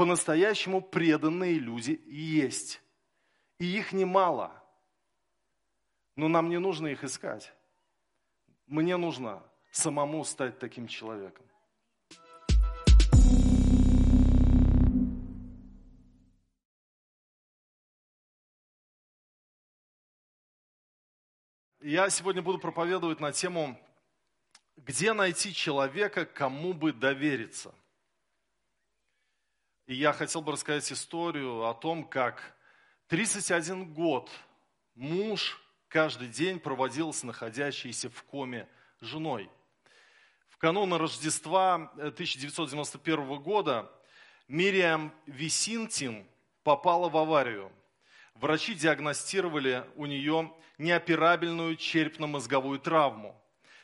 По-настоящему преданные люди есть. И их немало. Но нам не нужно их искать. Мне нужно самому стать таким человеком. Я сегодня буду проповедовать на тему, где найти человека, кому бы довериться. И я хотел бы рассказать историю о том, как 31 год муж каждый день проводил с находящейся в коме женой. В канун Рождества 1991 года Мириам Висинтин попала в аварию. Врачи диагностировали у нее неоперабельную черепно-мозговую травму.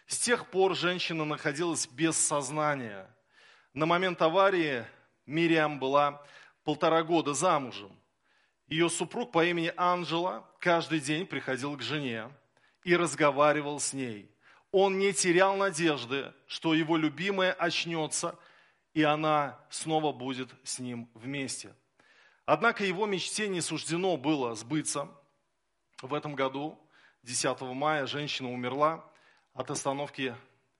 С тех пор женщина находилась без сознания. На момент аварии Мириам была полтора года замужем. Ее супруг по имени Анжела каждый день приходил к жене и разговаривал с ней. Он не терял надежды, что его любимая очнется, и она снова будет с ним вместе. Однако его мечте не суждено было сбыться. В этом году 10 мая женщина умерла от остановки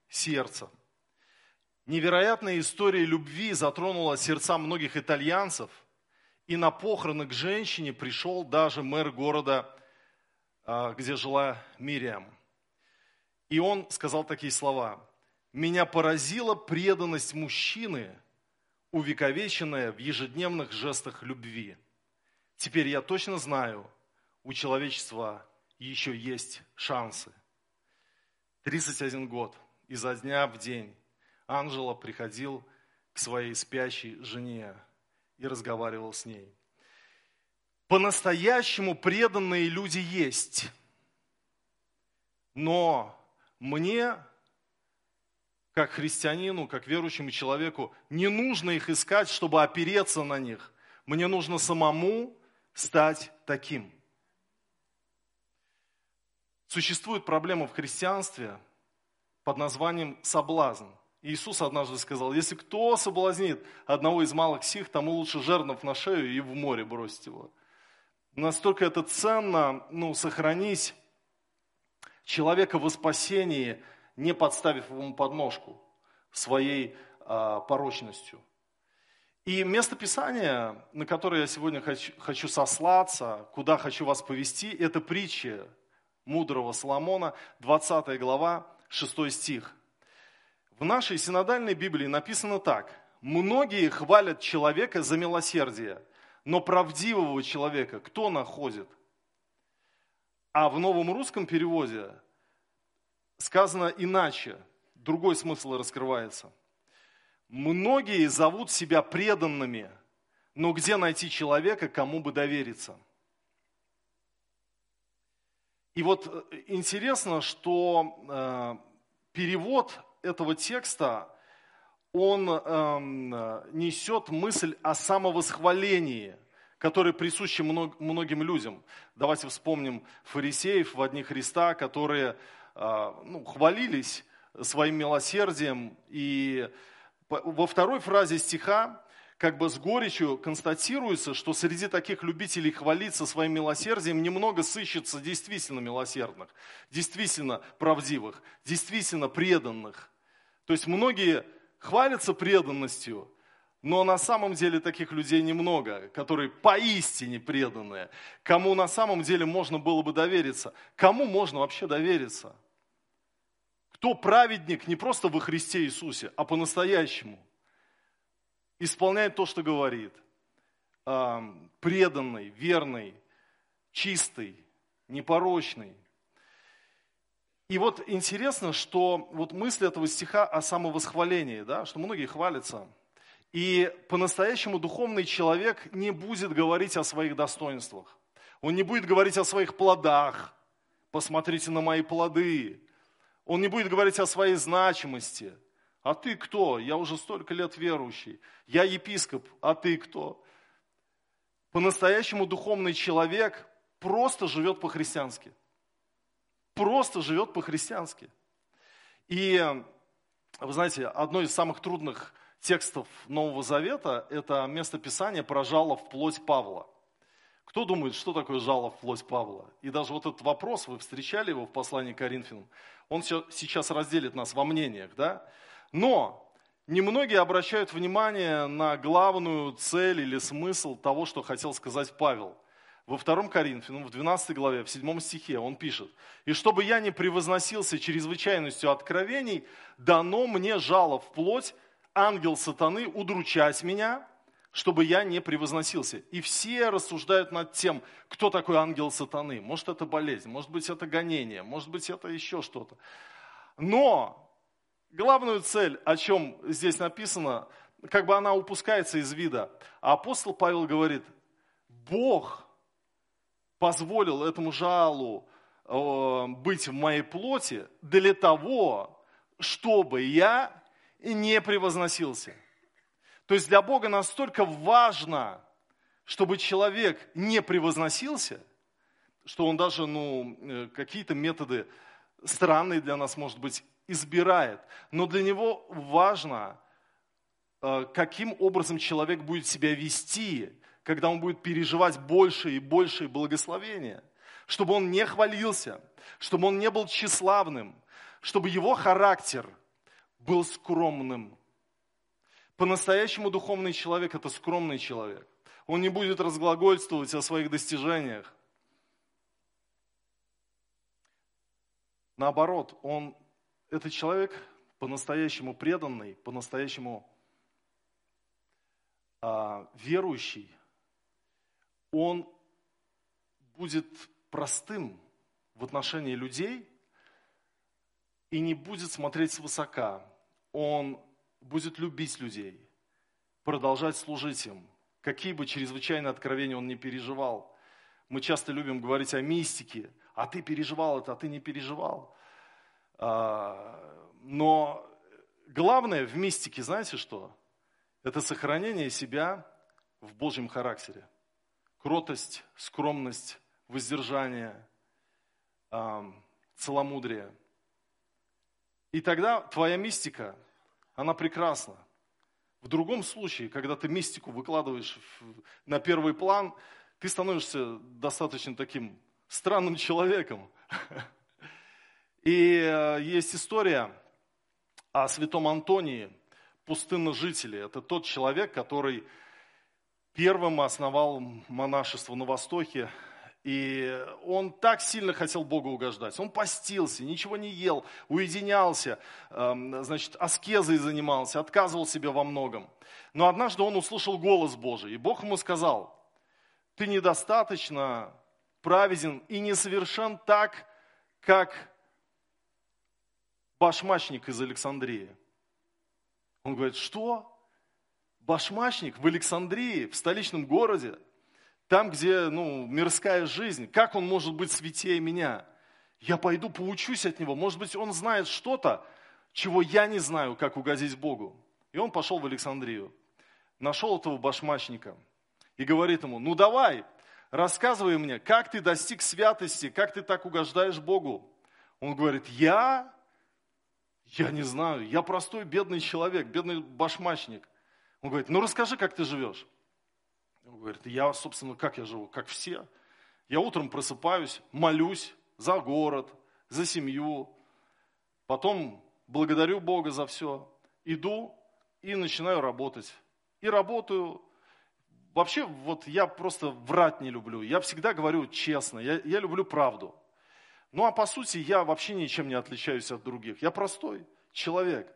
сердца. Невероятная история любви затронула сердца многих итальянцев, и на похороны к женщине пришел даже мэр города, а, где жила Мириам. И он сказал такие слова. «Меня поразила преданность мужчины, увековеченная в ежедневных жестах любви. Теперь я точно знаю, у человечества еще есть шансы. 31 год, изо дня в день Анжела приходил к своей спящей жене и разговаривал с ней. По-настоящему преданные люди есть. Но мне, как христианину, как верующему человеку, не нужно их искать, чтобы опереться на них. Мне нужно самому стать таким. Существует проблема в христианстве под названием соблазн. Иисус однажды сказал, если кто соблазнит одного из малых сих, тому лучше жернов на шею и в море бросить его. Настолько это ценно, ну, сохранить человека во спасении, не подставив ему подножку своей а, порочностью. И место Писания, на которое я сегодня хочу, хочу сослаться, куда хочу вас повести, это притча мудрого Соломона, 20 глава, 6 стих. В нашей синодальной Библии написано так. Многие хвалят человека за милосердие, но правдивого человека кто находит? А в новом русском переводе сказано иначе, другой смысл раскрывается. Многие зовут себя преданными, но где найти человека, кому бы довериться? И вот э, интересно, что э, перевод этого текста, он э, несет мысль о самовосхвалении, которое присуще мног, многим людям. Давайте вспомним фарисеев в одни Христа, которые э, ну, хвалились своим милосердием. И во второй фразе стиха как бы с горечью констатируется, что среди таких любителей хвалиться своим милосердием немного сыщется действительно милосердных, действительно правдивых, действительно преданных. То есть многие хвалятся преданностью, но на самом деле таких людей немного, которые поистине преданные, кому на самом деле можно было бы довериться. Кому можно вообще довериться? Кто праведник не просто во Христе Иисусе, а по-настоящему – исполняет то, что говорит. Преданный, верный, чистый, непорочный. И вот интересно, что вот мысль этого стиха о самовосхвалении, да, что многие хвалятся. И по-настоящему духовный человек не будет говорить о своих достоинствах. Он не будет говорить о своих плодах. Посмотрите на мои плоды. Он не будет говорить о своей значимости – а ты кто? Я уже столько лет верующий. Я епископ, а ты кто? По-настоящему духовный человек просто живет по-христиански. Просто живет по-христиански. И, вы знаете, одно из самых трудных текстов Нового Завета – это место Писания про жало в плоть Павла. Кто думает, что такое жало в плоть Павла? И даже вот этот вопрос, вы встречали его в послании к Коринфянам, он сейчас разделит нас во мнениях, да? Но немногие обращают внимание на главную цель или смысл того, что хотел сказать Павел. Во втором Коринфянам, в 12 главе, в 7 стихе он пишет, «И чтобы я не превозносился чрезвычайностью откровений, дано мне жало в плоть, ангел сатаны, удручать меня, чтобы я не превозносился. И все рассуждают над тем, кто такой ангел сатаны. Может, это болезнь, может быть, это гонение, может быть, это еще что-то. Но главную цель, о чем здесь написано, как бы она упускается из вида. А апостол Павел говорит, Бог позволил этому жалу э, быть в моей плоти для того, чтобы я не превозносился. То есть для Бога настолько важно, чтобы человек не превозносился, что он даже ну, э, какие-то методы странные для нас, может быть, избирает. Но для него важно, э, каким образом человек будет себя вести, когда он будет переживать больше и больше благословения. Чтобы он не хвалился, чтобы он не был тщеславным, чтобы его характер – был скромным. По-настоящему духовный человек – это скромный человек. Он не будет разглагольствовать о своих достижениях. Наоборот, он, этот человек по-настоящему преданный, по-настоящему а, верующий, он будет простым в отношении людей и не будет смотреть свысока, он будет любить людей, продолжать служить им, какие бы чрезвычайные откровения он не переживал. Мы часто любим говорить о мистике, а ты переживал это, а ты не переживал. А, но главное в мистике, знаете что? Это сохранение себя в Божьем характере. Кротость, скромность, воздержание, целомудрие. И тогда твоя мистика она прекрасна. В другом случае, когда ты мистику выкладываешь на первый план, ты становишься достаточно таким странным человеком. И э, есть история о святом Антонии, пустынножителе. Это тот человек, который первым основал монашество на Востоке и он так сильно хотел Богу угождать. Он постился, ничего не ел, уединялся, эм, значит, аскезой занимался, отказывал себе во многом. Но однажды он услышал голос Божий, и Бог ему сказал, ты недостаточно праведен и несовершен так, как башмачник из Александрии. Он говорит, что? Башмачник в Александрии, в столичном городе? там, где ну, мирская жизнь, как он может быть святее меня? Я пойду поучусь от него. Может быть, он знает что-то, чего я не знаю, как угодить Богу. И он пошел в Александрию, нашел этого башмачника и говорит ему, ну давай, рассказывай мне, как ты достиг святости, как ты так угождаешь Богу. Он говорит, я? Я не знаю, я простой бедный человек, бедный башмачник. Он говорит, ну расскажи, как ты живешь. Он говорит, я, собственно, как я живу? Как все. Я утром просыпаюсь, молюсь за город, за семью. Потом благодарю Бога за все. Иду и начинаю работать. И работаю. Вообще, вот я просто врать не люблю. Я всегда говорю честно. Я, я люблю правду. Ну а по сути я вообще ничем не отличаюсь от других. Я простой человек.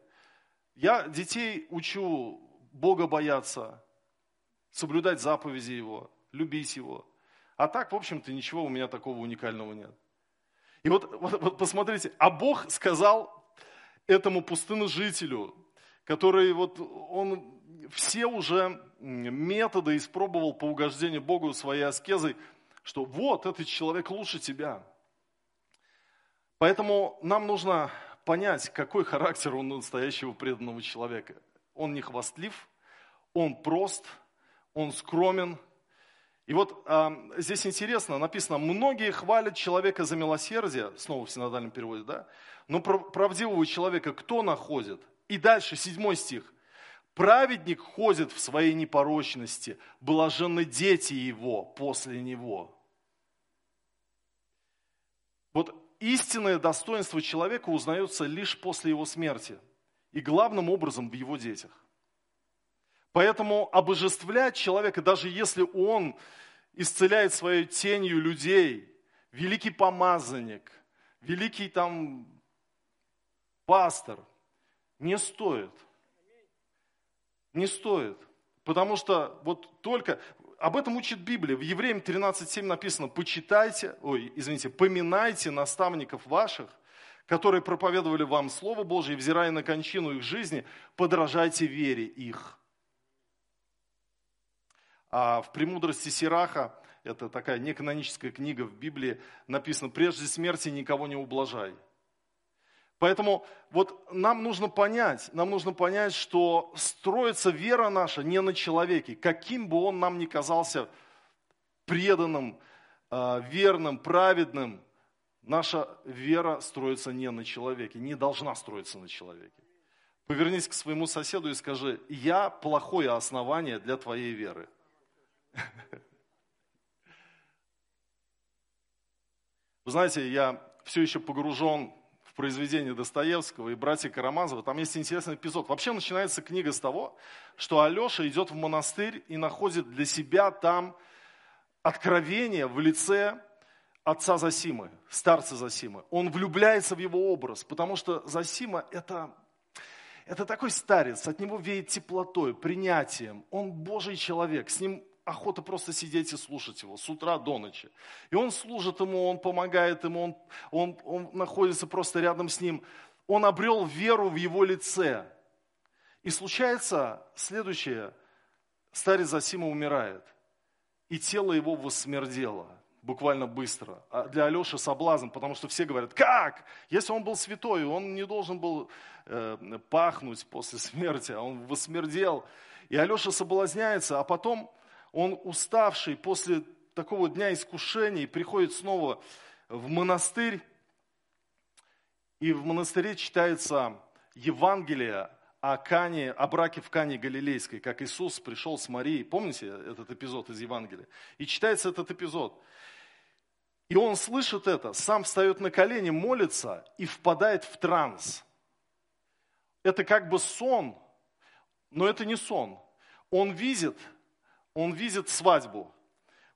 Я детей учу Бога бояться, соблюдать заповеди Его, любить Его. А так, в общем-то, ничего у меня такого уникального нет. И вот, вот, вот посмотрите, а Бог сказал этому пустыножителю, который вот он все уже методы испробовал по угождению Богу своей аскезой, что вот этот человек лучше тебя. Поэтому нам нужно понять, какой характер у настоящего преданного человека. Он не хвастлив, он прост, он скромен. И вот а, здесь интересно, написано, многие хвалят человека за милосердие, снова в синодальном переводе, да? Но правдивого человека кто находит? И дальше, седьмой стих. Праведник ходит в своей непорочности, блаженны дети его после него. Вот истинное достоинство человека узнается лишь после его смерти и главным образом в его детях. Поэтому обожествлять человека, даже если он исцеляет своей тенью людей, великий помазанник, великий там пастор, не стоит. Не стоит. Потому что вот только, об этом учит Библия. В Евреям 13.7 написано, почитайте, ой, извините, поминайте наставников ваших, которые проповедовали вам Слово Божие, взирая на кончину их жизни, подражайте вере их. А в «Премудрости Сираха», это такая неканоническая книга в Библии, написано, прежде смерти никого не ублажай. Поэтому вот нам нужно понять, нам нужно понять, что строится вера наша не на человеке, каким бы он нам ни казался преданным, а, верным, праведным, наша вера строится не на человеке, не должна строиться на человеке. Повернись к своему соседу и скажи, я плохое основание для твоей веры. Вы знаете, я все еще погружен в произведение Достоевского и братья Карамазова, там есть интересный эпизод. Вообще начинается книга с того, что Алеша идет в монастырь и находит для себя там откровение в лице отца Засимы, старца Засимы. Он влюбляется в его образ, потому что Засима это, это такой старец, от него веет теплотой, принятием. Он Божий человек, с ним охота просто сидеть и слушать его с утра до ночи. И он служит ему, он помогает ему, он, он, он находится просто рядом с ним. Он обрел веру в его лице. И случается следующее. Старец Засима умирает. И тело его воссмердело буквально быстро. А для Алеши соблазн, потому что все говорят, как? Если он был святой, он не должен был э, пахнуть после смерти, а он воссмердел. И Алеша соблазняется, а потом он уставший после такого дня искушений приходит снова в монастырь, и в монастыре читается Евангелие о, Кане, о браке в Кане Галилейской, как Иисус пришел с Марией. Помните этот эпизод из Евангелия? И читается этот эпизод. И он слышит это, сам встает на колени, молится и впадает в транс. Это как бы сон, но это не сон. Он видит он видит свадьбу,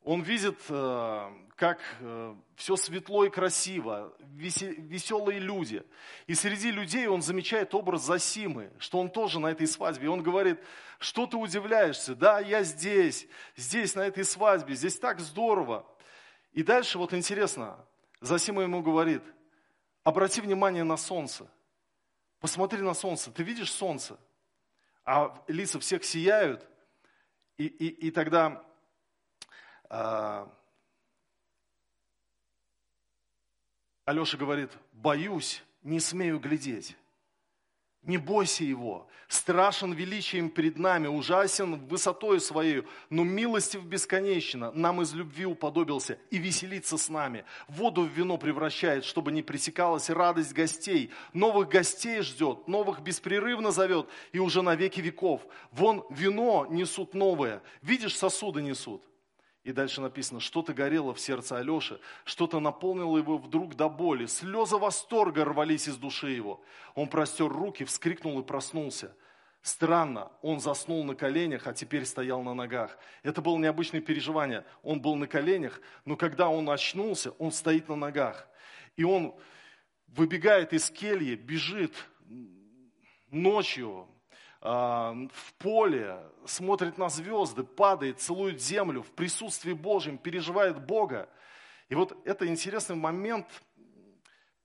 он видит, э, как э, все светло и красиво, веселые люди. И среди людей он замечает образ Засимы, что он тоже на этой свадьбе. И он говорит, что ты удивляешься? Да, я здесь, здесь, на этой свадьбе, здесь так здорово. И дальше вот интересно, Засима ему говорит, обрати внимание на солнце. Посмотри на солнце, ты видишь солнце? А лица всех сияют – и, и, и тогда э, Алеша говорит, боюсь, не смею глядеть. Не бойся его, страшен величием перед нами, ужасен высотой своей, но милостив бесконечно, нам из любви уподобился и веселится с нами. Воду в вино превращает, чтобы не пресекалась радость гостей. Новых гостей ждет, новых беспрерывно зовет и уже на веки веков. Вон вино несут новое, видишь, сосуды несут. И дальше написано, что-то горело в сердце Алеши, что-то наполнило его вдруг до боли. Слезы восторга рвались из души его. Он простер руки, вскрикнул и проснулся. Странно, он заснул на коленях, а теперь стоял на ногах. Это было необычное переживание. Он был на коленях, но когда он очнулся, он стоит на ногах. И он выбегает из кельи, бежит ночью, в поле, смотрит на звезды, падает, целует землю в присутствии Божьем, переживает Бога. И вот это интересный момент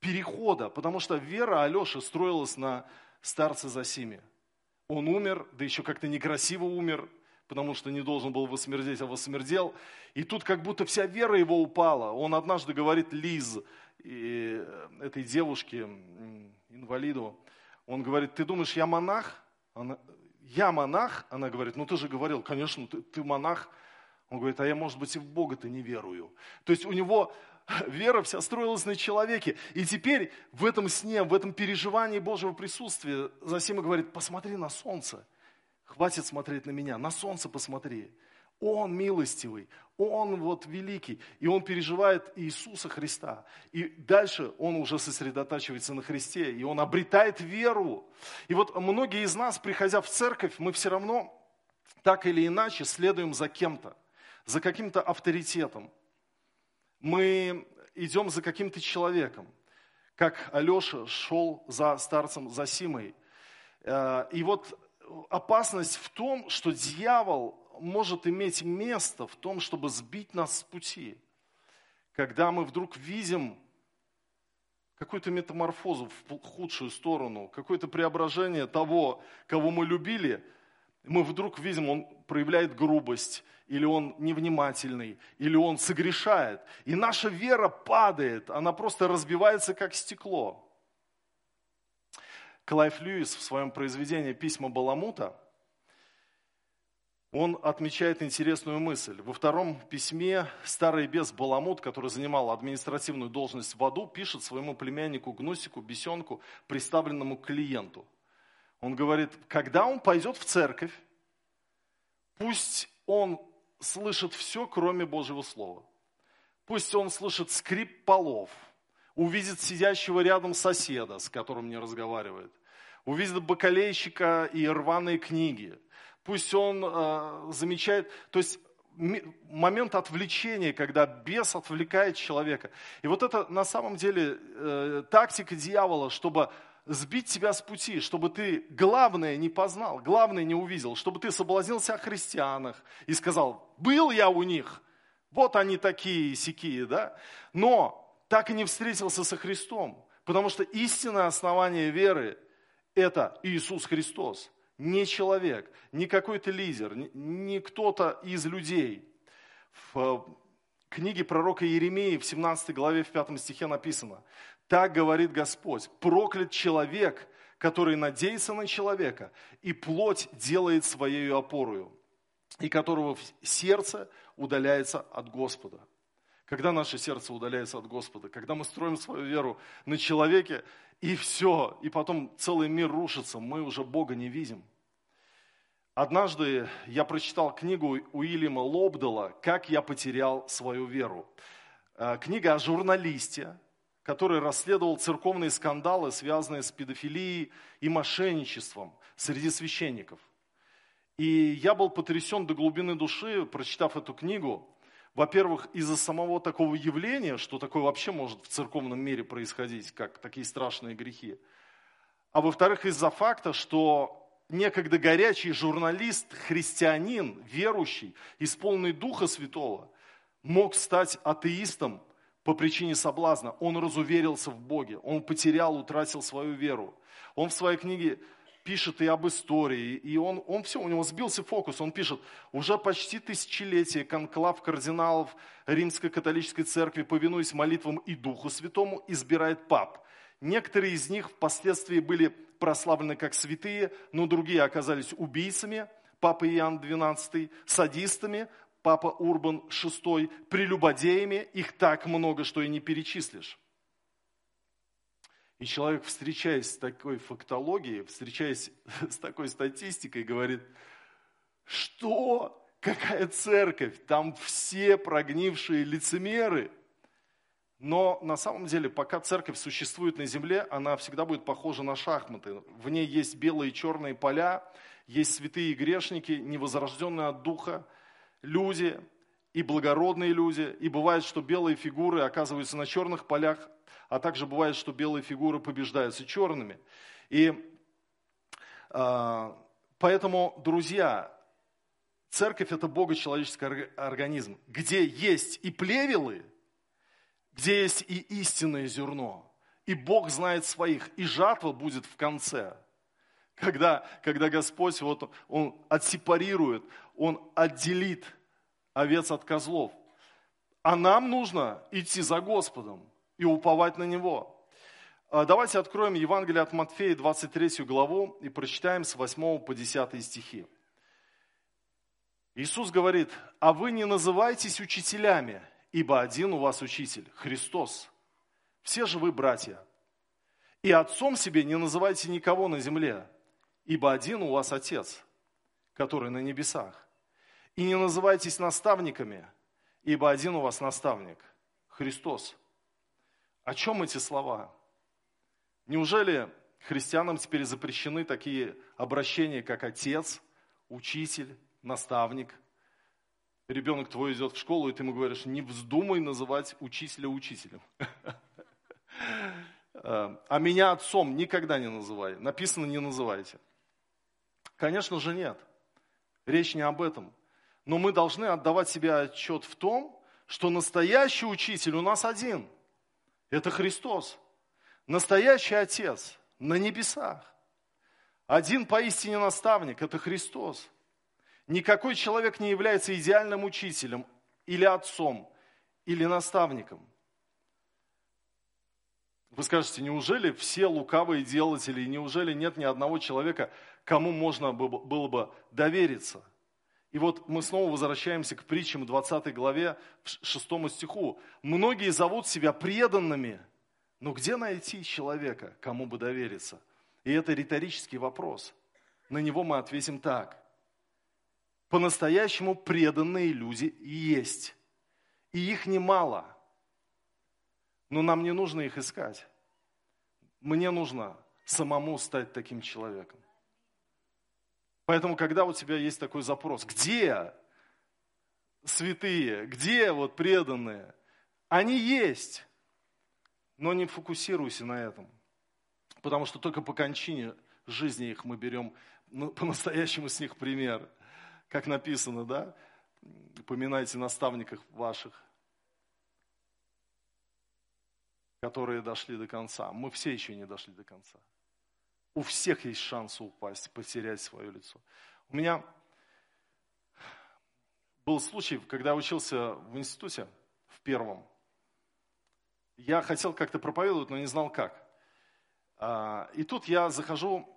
перехода, потому что вера Алеши строилась на старце Засиме. Он умер, да еще как-то некрасиво умер, потому что не должен был восмердеть, а восмердел. И тут как будто вся вера его упала. Он однажды говорит Лиз, и этой девушке, инвалиду, он говорит, ты думаешь, я монах? Она, я монах, она говорит, ну ты же говорил, конечно, ты, ты монах. Он говорит, а я, может быть, и в Бога-то не верую. То есть у него вера вся строилась на человеке. И теперь в этом сне, в этом переживании Божьего присутствия Засима говорит, посмотри на солнце. Хватит смотреть на меня, на солнце посмотри. Он милостивый, Он вот великий, и Он переживает Иисуса Христа. И дальше Он уже сосредотачивается на Христе, и Он обретает веру. И вот многие из нас, приходя в церковь, мы все равно так или иначе следуем за кем-то, за каким-то авторитетом. Мы идем за каким-то человеком, как Алеша шел за старцем Засимой. Э, и вот опасность в том, что дьявол может иметь место в том, чтобы сбить нас с пути. Когда мы вдруг видим какую-то метаморфозу в худшую сторону, какое-то преображение того, кого мы любили, мы вдруг видим, он проявляет грубость, или он невнимательный, или он согрешает. И наша вера падает, она просто разбивается, как стекло. Клайв Льюис в своем произведении «Письма Баламута» он отмечает интересную мысль. Во втором письме старый бес Баламут, который занимал административную должность в аду, пишет своему племяннику Гнусику, бесенку, представленному клиенту. Он говорит, когда он пойдет в церковь, пусть он слышит все, кроме Божьего Слова. Пусть он слышит скрип полов, увидит сидящего рядом соседа, с которым не разговаривает, увидит бакалейщика и рваные книги – пусть он э, замечает, то есть момент отвлечения, когда бес отвлекает человека. И вот это на самом деле э, тактика дьявола, чтобы сбить тебя с пути, чтобы ты главное не познал, главное не увидел, чтобы ты соблазнился о христианах и сказал, был я у них, вот они такие сякие, да? Но так и не встретился со Христом, потому что истинное основание веры – это Иисус Христос не человек, не какой-то лидер, не кто-то из людей. В книге пророка Иеремии в 17 главе, в 5 стихе написано, «Так говорит Господь, проклят человек, который надеется на человека, и плоть делает своей опорою, и которого сердце удаляется от Господа». Когда наше сердце удаляется от Господа, когда мы строим свою веру на человеке, и все, и потом целый мир рушится, мы уже Бога не видим. Однажды я прочитал книгу Уильяма Лобдела «Как я потерял свою веру». Э, книга о журналисте, который расследовал церковные скандалы, связанные с педофилией и мошенничеством среди священников. И я был потрясен до глубины души, прочитав эту книгу. Во-первых, из-за самого такого явления, что такое вообще может в церковном мире происходить, как такие страшные грехи. А во-вторых, из-за факта, что некогда горячий журналист, христианин, верующий, исполненный Духа Святого, мог стать атеистом по причине соблазна. Он разуверился в Боге, он потерял, утратил свою веру. Он в своей книге пишет и об истории, и он, он все, у него сбился фокус, он пишет, уже почти тысячелетие конклав кардиналов Римской католической церкви, повинуясь молитвам и Духу Святому, избирает пап. Некоторые из них впоследствии были прославлены как святые, но другие оказались убийцами, папа Иоанн XII, садистами, папа Урбан VI, прелюбодеями, их так много, что и не перечислишь. И человек, встречаясь с такой фактологией, встречаясь с такой статистикой, говорит, что? Какая церковь? Там все прогнившие лицемеры – но на самом деле, пока церковь существует на земле, она всегда будет похожа на шахматы. В ней есть белые и черные поля, есть святые и грешники, невозрожденные от духа, люди и благородные люди. И бывает, что белые фигуры оказываются на черных полях, а также бывает, что белые фигуры побеждаются черными. И э, поэтому, друзья, церковь – это богочеловеческий организм, где есть и плевелы – где есть и истинное зерно. И Бог знает своих, и жатва будет в конце. Когда, когда Господь вот, Он отсепарирует, Он отделит овец от козлов. А нам нужно идти за Господом и уповать на Него. А давайте откроем Евангелие от Матфея, 23 главу, и прочитаем с 8 по 10 стихи. Иисус говорит, а вы не называйтесь учителями, ибо один у вас учитель, Христос. Все же вы братья. И отцом себе не называйте никого на земле, ибо один у вас Отец, который на небесах. И не называйтесь наставниками, ибо один у вас наставник – Христос. О чем эти слова? Неужели христианам теперь запрещены такие обращения, как отец, учитель, наставник? Ребенок твой идет в школу, и ты ему говоришь, не вздумай называть учителя учителем. А меня отцом никогда не называй. Написано, не называйте. Конечно же, нет. Речь не об этом. Но мы должны отдавать себе отчет в том, что настоящий учитель у нас один. Это Христос. Настоящий Отец на небесах. Один поистине наставник – это Христос. Никакой человек не является идеальным учителем или отцом, или наставником. Вы скажете, неужели все лукавые делатели, неужели нет ни одного человека, кому можно было бы довериться? И вот мы снова возвращаемся к притчам 20 главе, 6 стиху. Многие зовут себя преданными, но где найти человека, кому бы довериться? И это риторический вопрос. На него мы ответим так. По-настоящему преданные люди есть. И их немало. Но нам не нужно их искать. Мне нужно самому стать таким человеком. Поэтому, когда у тебя есть такой запрос, где святые, где вот преданные, они есть, но не фокусируйся на этом. Потому что только по кончине жизни их мы берем ну, по-настоящему с них пример. Как написано, да? Поминайте наставников ваших, которые дошли до конца. Мы все еще не дошли до конца. У всех есть шанс упасть, потерять свое лицо. У меня был случай, когда учился в институте, в первом. Я хотел как-то проповедовать, но не знал как. А, и тут я захожу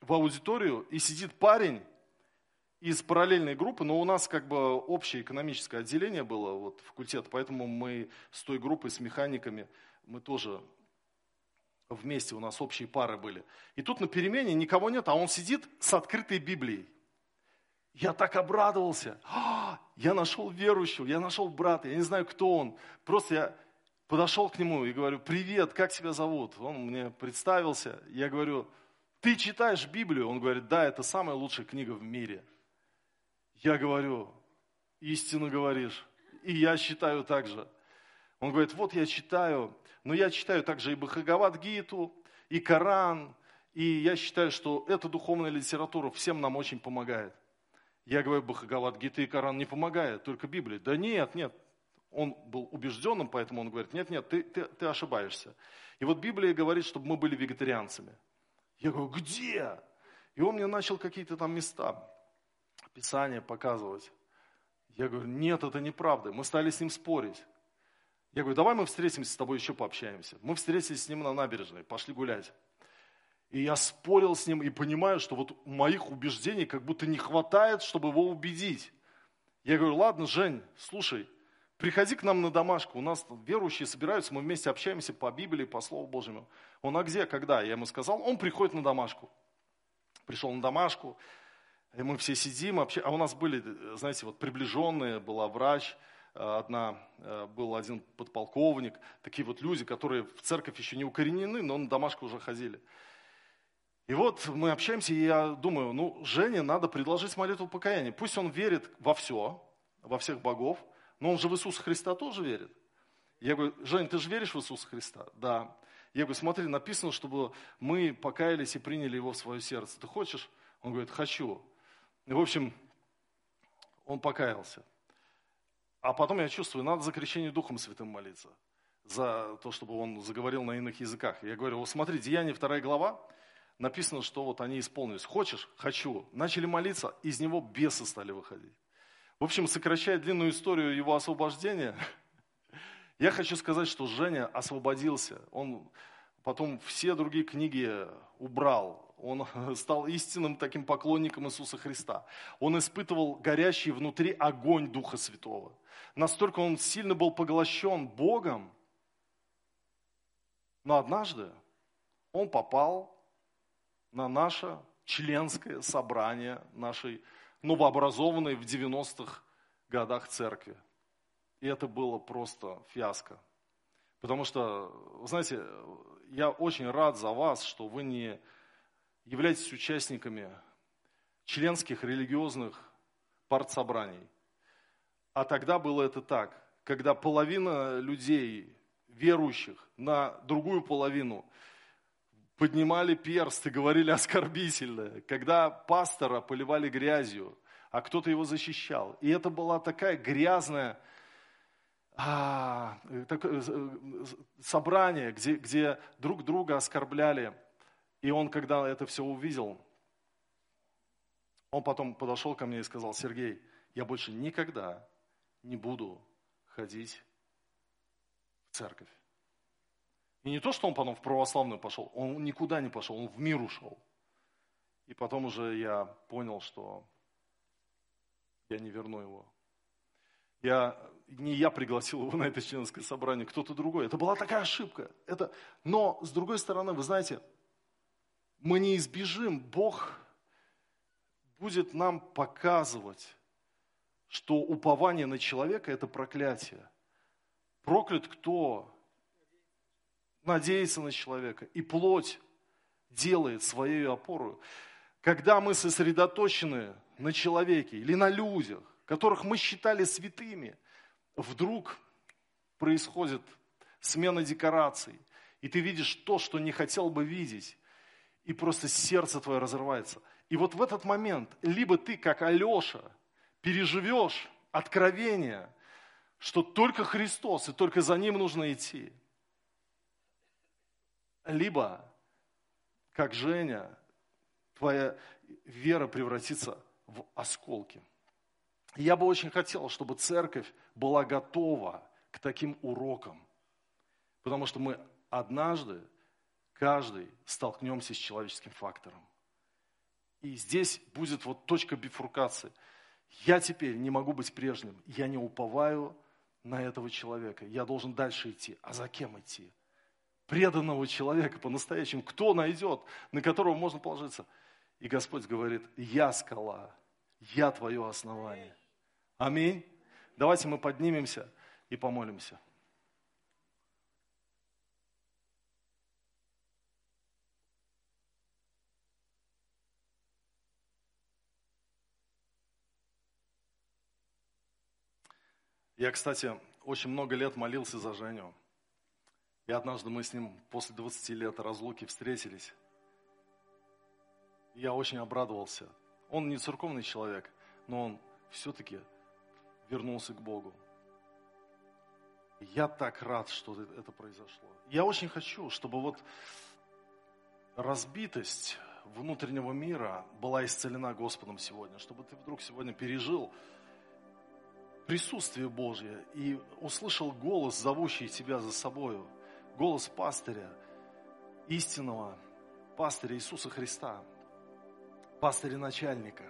в аудиторию, и сидит парень из параллельной группы, но у нас как бы общее экономическое отделение было, вот факультет, поэтому мы с той группой, с механиками, мы тоже вместе, у нас общие пары были. И тут на перемене никого нет, а он сидит с открытой Библией. Я так обрадовался. А, я нашел верующего, я нашел брата, я не знаю, кто он. Просто я подошел к нему и говорю, привет, как тебя зовут? Он мне представился. Я говорю, ты читаешь Библию? Он говорит, да, это самая лучшая книга в мире. Я говорю, истину говоришь. И я считаю так же. Он говорит, вот я читаю, но я читаю также и Бхагавад-гиту, и Коран, и я считаю, что эта духовная литература всем нам очень помогает. Я говорю, Бхагавад-гита и Коран не помогает, только Библия. Да нет, нет. Он был убежденным, поэтому он говорит, нет, нет, ты, ты, ты ошибаешься. И вот Библия говорит, чтобы мы были вегетарианцами. Я говорю, где? И он мне начал какие-то там места, Писания показывать. Я говорю, нет, это неправда. Мы стали с ним спорить. Я говорю, давай мы встретимся с тобой, еще пообщаемся. Мы встретились с ним на набережной, пошли гулять. И я спорил с ним и понимаю, что вот моих убеждений как будто не хватает, чтобы его убедить. Я говорю, ладно, Жень, слушай, приходи к нам на домашку, у нас верующие собираются, мы вместе общаемся по Библии, по Слову Божьему. Он, а где, когда? Я ему сказал, он приходит на домашку. Пришел на домашку, и мы все сидим, общаемся. а у нас были, знаете, вот приближенные, была врач, Э, одна, э, был один подполковник, такие вот люди, которые в церковь еще не укоренены, но на домашку уже ходили. И вот мы общаемся, и я думаю, ну, Жене надо предложить молитву покаяния. Пусть он верит во все, во всех богов, но он же в Иисуса Христа тоже верит. Я говорю, Жень, ты же веришь в Иисуса Христа? Да. Я говорю, смотри, написано, чтобы мы покаялись и приняли его в свое сердце. Ты хочешь? Он говорит, хочу. И, в общем, он покаялся. А потом я чувствую, надо за крещение Духом Святым молиться. За то, чтобы он заговорил на иных языках. Я говорю, вот смотри, Деяние 2 глава, написано, что вот они исполнились. Хочешь? Хочу. Начали молиться, из него бесы стали выходить. В общем, сокращая длинную историю его освобождения, я хочу сказать, что Женя освободился. Он потом все другие книги убрал, он стал истинным таким поклонником Иисуса Христа. Он испытывал горящий внутри огонь Духа Святого. Настолько он сильно был поглощен Богом. Но однажды он попал на наше членское собрание нашей новообразованной в 90-х годах церкви. И это было просто фиаско. Потому что, знаете, я очень рад за вас, что вы не являетесь участниками членских религиозных партсобраний. А тогда было это так, когда половина людей, верующих, на другую половину поднимали перст и говорили оскорбительное, когда пастора поливали грязью, а кто-то его защищал. И это была такая грязная а, такое, э, собрание, где, где друг друга оскорбляли. И он, когда это все увидел, он потом подошел ко мне и сказал, Сергей, я больше никогда не буду ходить в церковь. И не то, что он потом в православную пошел, он никуда не пошел, он в мир ушел. И потом уже я понял, что я не верну его. Я, не я пригласил его на это членское собрание, кто-то другой. Это была такая ошибка. Это, но, с другой стороны, вы знаете, мы не избежим, Бог будет нам показывать, что упование на человека – это проклятие. Проклят кто надеется на человека, и плоть делает своей опору. Когда мы сосредоточены на человеке или на людях, которых мы считали святыми, вдруг происходит смена декораций, и ты видишь то, что не хотел бы видеть, и просто сердце твое разрывается. И вот в этот момент, либо ты, как Алеша, переживешь откровение, что только Христос, и только за Ним нужно идти. Либо, как Женя, твоя вера превратится в осколки. Я бы очень хотел, чтобы церковь была готова к таким урокам. Потому что мы однажды, каждый, столкнемся с человеческим фактором. И здесь будет вот точка бифуркации. Я теперь не могу быть прежним. Я не уповаю на этого человека. Я должен дальше идти. А за кем идти? Преданного человека по-настоящему. Кто найдет, на которого можно положиться? И Господь говорит, я скала, я твое основание. Аминь. Давайте мы поднимемся и помолимся. Я, кстати, очень много лет молился за Женю. И однажды мы с ним после 20 лет разлуки встретились. Я очень обрадовался. Он не церковный человек, но он все-таки вернулся к Богу. Я так рад, что это произошло. Я очень хочу, чтобы вот разбитость внутреннего мира была исцелена Господом сегодня, чтобы ты вдруг сегодня пережил присутствие Божье и услышал голос, зовущий тебя за собою, голос пастыря, истинного пастыря Иисуса Христа, пастыря начальника,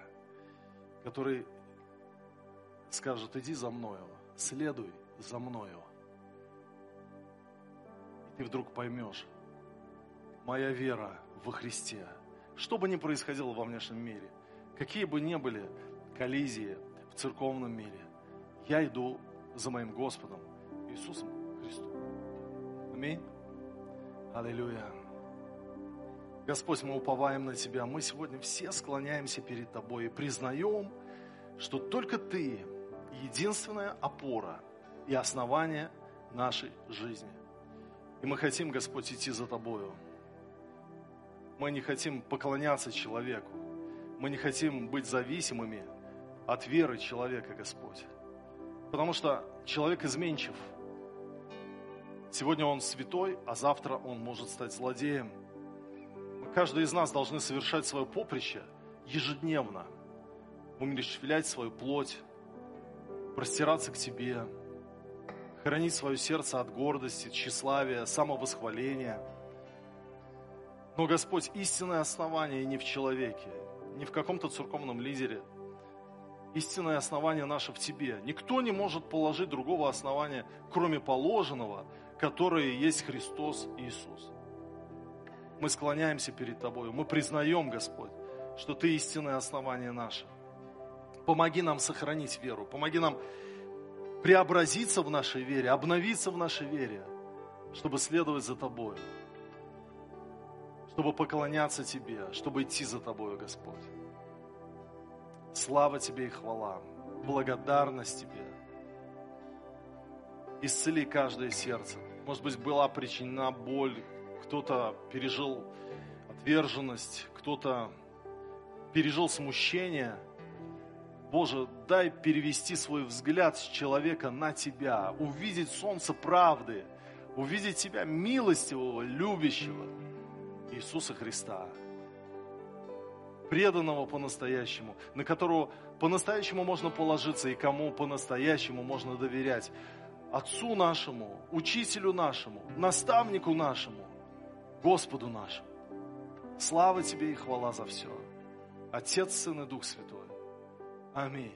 который скажет, иди за мною, следуй за мною. И ты вдруг поймешь, моя вера во Христе, что бы ни происходило во внешнем мире, какие бы ни были коллизии в церковном мире, я иду за моим Господом Иисусом Христом. Аминь. Аллилуйя. Господь, мы уповаем на Тебя. Мы сегодня все склоняемся перед Тобой и признаем, что только Ты единственная опора и основание нашей жизни. И мы хотим, Господь, идти за Тобою. Мы не хотим поклоняться человеку. Мы не хотим быть зависимыми от веры человека, Господь. Потому что человек изменчив. Сегодня он святой, а завтра он может стать злодеем. Каждый из нас должны совершать свое поприще ежедневно, умерщвлять свою плоть, простираться к Тебе, хранить свое сердце от гордости, тщеславия, самовосхваления. Но, Господь, истинное основание не в человеке, не в каком-то церковном лидере – истинное основание наше в Тебе. Никто не может положить другого основания, кроме положенного, которое есть Христос Иисус. Мы склоняемся перед Тобой, мы признаем, Господь, что Ты истинное основание наше. Помоги нам сохранить веру, помоги нам преобразиться в нашей вере, обновиться в нашей вере, чтобы следовать за Тобой, чтобы поклоняться Тебе, чтобы идти за Тобою, Господь. Слава Тебе и хвала, благодарность Тебе. Исцели каждое сердце. Может быть, была причинена боль, кто-то пережил отверженность, кто-то пережил смущение. Боже, дай перевести свой взгляд с человека на Тебя, увидеть солнце правды, увидеть Тебя милостивого, любящего Иисуса Христа, преданного по-настоящему, на которого по-настоящему можно положиться и кому по-настоящему можно доверять. Отцу нашему, учителю нашему, наставнику нашему, Господу нашему. Слава Тебе и хвала за все. Отец, Сын и Дух Святой. Аминь.